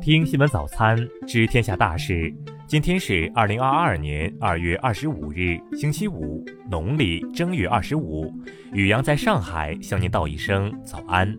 听新闻早餐，知天下大事。今天是二零二二年二月二十五日，星期五，农历正月二十五。雨阳在上海向您道一声早安。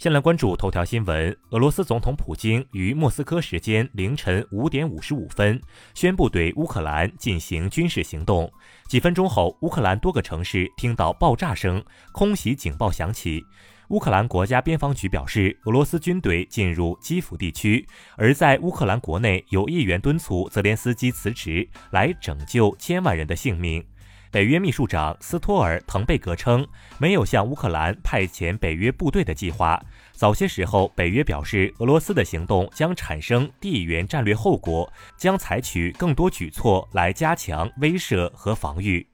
先来关注头条新闻。俄罗斯总统普京于莫斯科时间凌晨五点五十五分宣布对乌克兰进行军事行动。几分钟后，乌克兰多个城市听到爆炸声，空袭警报响起。乌克兰国家边防局表示，俄罗斯军队进入基辅地区。而在乌克兰国内，有议员敦促泽连斯基辞职，来拯救千万人的性命。北约秘书长斯托尔滕贝格称，没有向乌克兰派遣北约部队的计划。早些时候，北约表示，俄罗斯的行动将产生地缘战略后果，将采取更多举措来加强威慑和防御。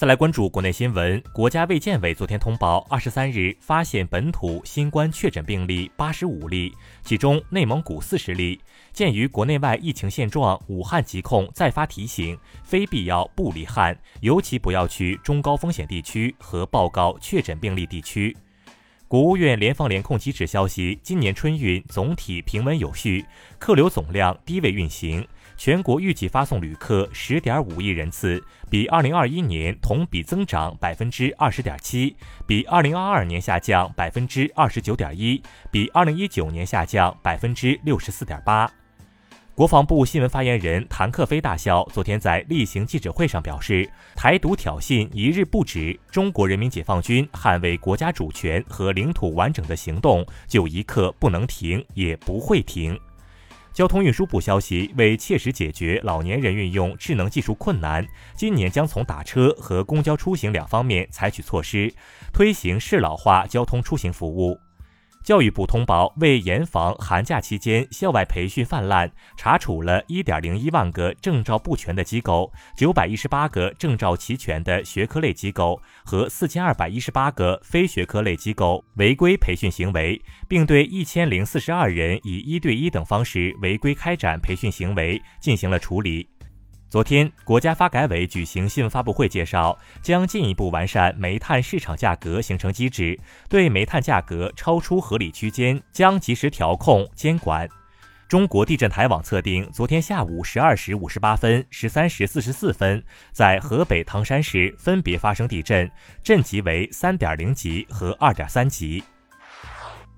再来关注国内新闻，国家卫健委昨天通报，二十三日发现本土新冠确诊病例八十五例，其中内蒙古四十例。鉴于国内外疫情现状，武汉疾控再发提醒，非必要不离汉，尤其不要去中高风险地区和报告确诊病例地区。国务院联防联控机制消息，今年春运总体平稳有序，客流总量低位运行。全国预计发送旅客十点五亿人次，比二零二一年同比增长百分之二十点七，比二零二二年下降百分之二十九点一，比二零一九年下降百分之六十四点八。国防部新闻发言人谭克飞大校昨天在例行记者会上表示，台独挑衅一日不止，中国人民解放军捍卫国家主权和领土完整的行动就一刻不能停，也不会停。交通运输部消息，为切实解决老年人运用智能技术困难，今年将从打车和公交出行两方面采取措施，推行适老化交通出行服务。教育部通报，为严防寒假期间校外培训泛滥，查处了1.01万个证照不全的机构、918个证照齐全的学科类机构和4218个非学科类机构违规培训行为，并对1042人以一对一等方式违规开展培训行为进行了处理。昨天，国家发改委举行新闻发布会，介绍将进一步完善煤炭市场价格形成机制，对煤炭价格超出合理区间将及时调控监管。中国地震台网测定，昨天下午十二时五十八分、十三时四十四分，在河北唐山市分别发生地震，震级为三点零级和二点三级。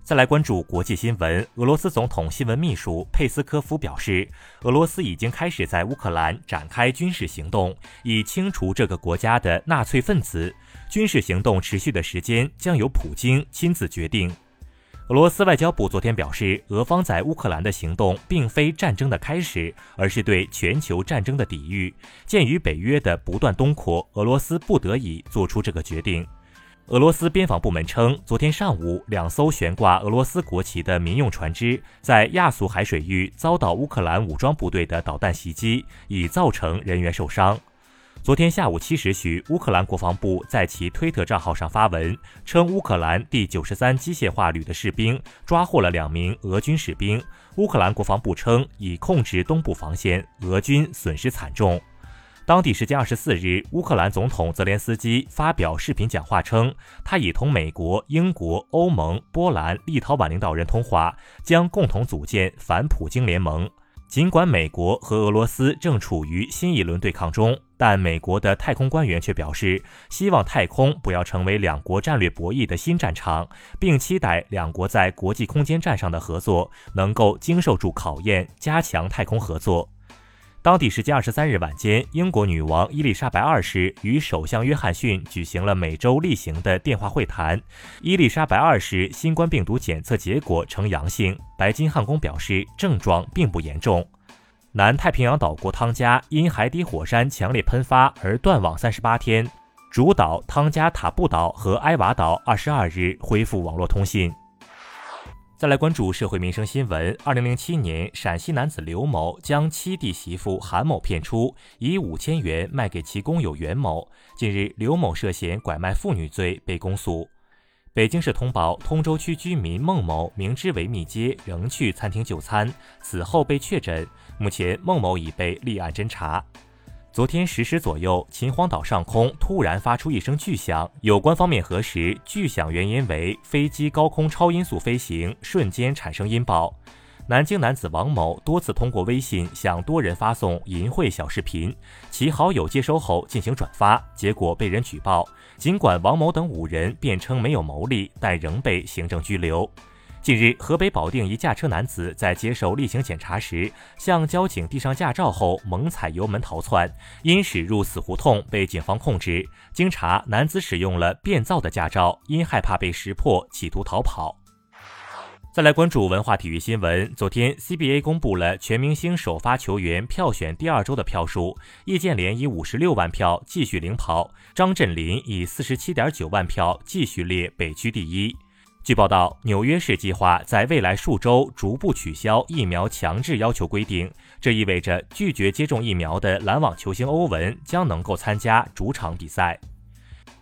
再来关注国际新闻。俄罗斯总统新闻秘书佩斯科夫表示，俄罗斯已经开始在乌克兰展开军事行动，以清除这个国家的纳粹分子。军事行动持续的时间将由普京亲自决定。俄罗斯外交部昨天表示，俄方在乌克兰的行动并非战争的开始，而是对全球战争的抵御。鉴于北约的不断东扩，俄罗斯不得已做出这个决定。俄罗斯边防部门称，昨天上午，两艘悬挂俄罗斯国旗的民用船只在亚速海水域遭到乌克兰武装部队的导弹袭击，已造成人员受伤。昨天下午七时许，乌克兰国防部在其推特账号上发文称，乌克兰第九十三机械化旅的士兵抓获了两名俄军士兵。乌克兰国防部称，已控制东部防线，俄军损失惨重。当地时间二十四日，乌克兰总统泽连斯基发表视频讲话称，他已同美国、英国、欧盟、波兰、立陶宛领导人通话，将共同组建反普京联盟。尽管美国和俄罗斯正处于新一轮对抗中，但美国的太空官员却表示，希望太空不要成为两国战略博弈的新战场，并期待两国在国际空间站上的合作能够经受住考验，加强太空合作。当地时间二十三日晚间，英国女王伊丽莎白二世与首相约翰逊举行了每周例行的电话会谈。伊丽莎白二世新冠病毒检测结果呈阳性，白金汉宫表示症状并不严重。南太平洋岛国汤加因海底火山强烈喷发而断网三十八天，主岛汤加塔布岛和埃瓦岛二十二日恢复网络通信。再来关注社会民生新闻。二零零七年，陕西男子刘某将妻弟媳妇韩某骗出，以五千元卖给其工友袁某。近日，刘某涉嫌拐卖妇女罪被公诉。北京市通报，通州区居民孟某明知违密接，仍去餐厅就餐，此后被确诊。目前，孟某已被立案侦查。昨天十时左右，秦皇岛上空突然发出一声巨响，有关方面核实，巨响原因为飞机高空超音速飞行，瞬间产生音爆。南京男子王某多次通过微信向多人发送淫秽小视频，其好友接收后进行转发，结果被人举报。尽管王某等五人辩称没有牟利，但仍被行政拘留。近日，河北保定一驾车男子在接受例行检查时，向交警递上驾照后猛踩油门逃窜，因驶入死胡同被警方控制。经查，男子使用了变造的驾照，因害怕被识破，企图逃跑。再来关注文化体育新闻。昨天，CBA 公布了全明星首发球员票选第二周的票数，易建联以五十六万票继续领跑，张镇麟以四十七点九万票继续列北区第一。据报道，纽约市计划在未来数周逐步取消疫苗强制要求规定，这意味着拒绝接种疫苗的篮网球星欧文将能够参加主场比赛。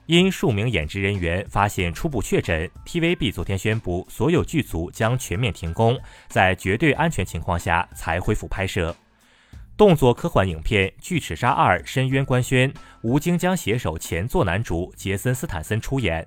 因数名演职人员发现初步确诊，TVB 昨天宣布所有剧组将全面停工，在绝对安全情况下才恢复拍摄。动作科幻影片《巨齿鲨二：深渊》官宣，吴京将携手前作男主杰森斯坦森出演。